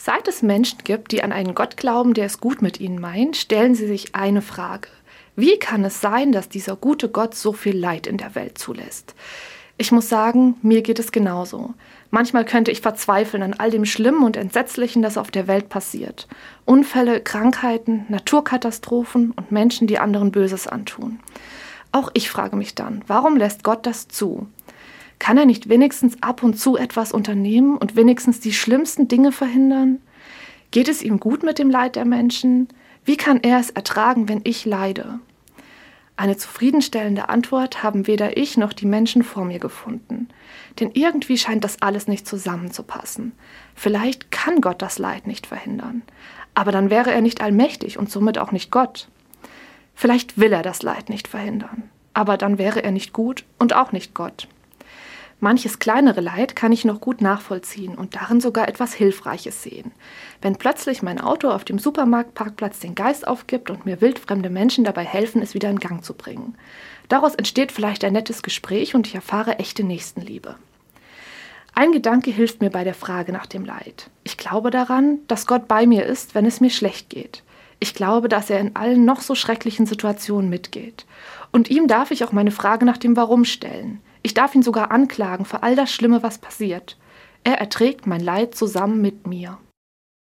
Seit es Menschen gibt, die an einen Gott glauben, der es gut mit ihnen meint, stellen sie sich eine Frage. Wie kann es sein, dass dieser gute Gott so viel Leid in der Welt zulässt? Ich muss sagen, mir geht es genauso. Manchmal könnte ich verzweifeln an all dem Schlimmen und Entsetzlichen, das auf der Welt passiert. Unfälle, Krankheiten, Naturkatastrophen und Menschen, die anderen Böses antun. Auch ich frage mich dann, warum lässt Gott das zu? Kann er nicht wenigstens ab und zu etwas unternehmen und wenigstens die schlimmsten Dinge verhindern? Geht es ihm gut mit dem Leid der Menschen? Wie kann er es ertragen, wenn ich leide? Eine zufriedenstellende Antwort haben weder ich noch die Menschen vor mir gefunden. Denn irgendwie scheint das alles nicht zusammenzupassen. Vielleicht kann Gott das Leid nicht verhindern. Aber dann wäre er nicht allmächtig und somit auch nicht Gott. Vielleicht will er das Leid nicht verhindern. Aber dann wäre er nicht gut und auch nicht Gott. Manches kleinere Leid kann ich noch gut nachvollziehen und darin sogar etwas Hilfreiches sehen. Wenn plötzlich mein Auto auf dem Supermarktparkplatz den Geist aufgibt und mir wildfremde Menschen dabei helfen, es wieder in Gang zu bringen. Daraus entsteht vielleicht ein nettes Gespräch und ich erfahre echte Nächstenliebe. Ein Gedanke hilft mir bei der Frage nach dem Leid. Ich glaube daran, dass Gott bei mir ist, wenn es mir schlecht geht. Ich glaube, dass er in allen noch so schrecklichen Situationen mitgeht. Und ihm darf ich auch meine Frage nach dem Warum stellen. Ich darf ihn sogar anklagen für all das Schlimme, was passiert. Er erträgt mein Leid zusammen mit mir.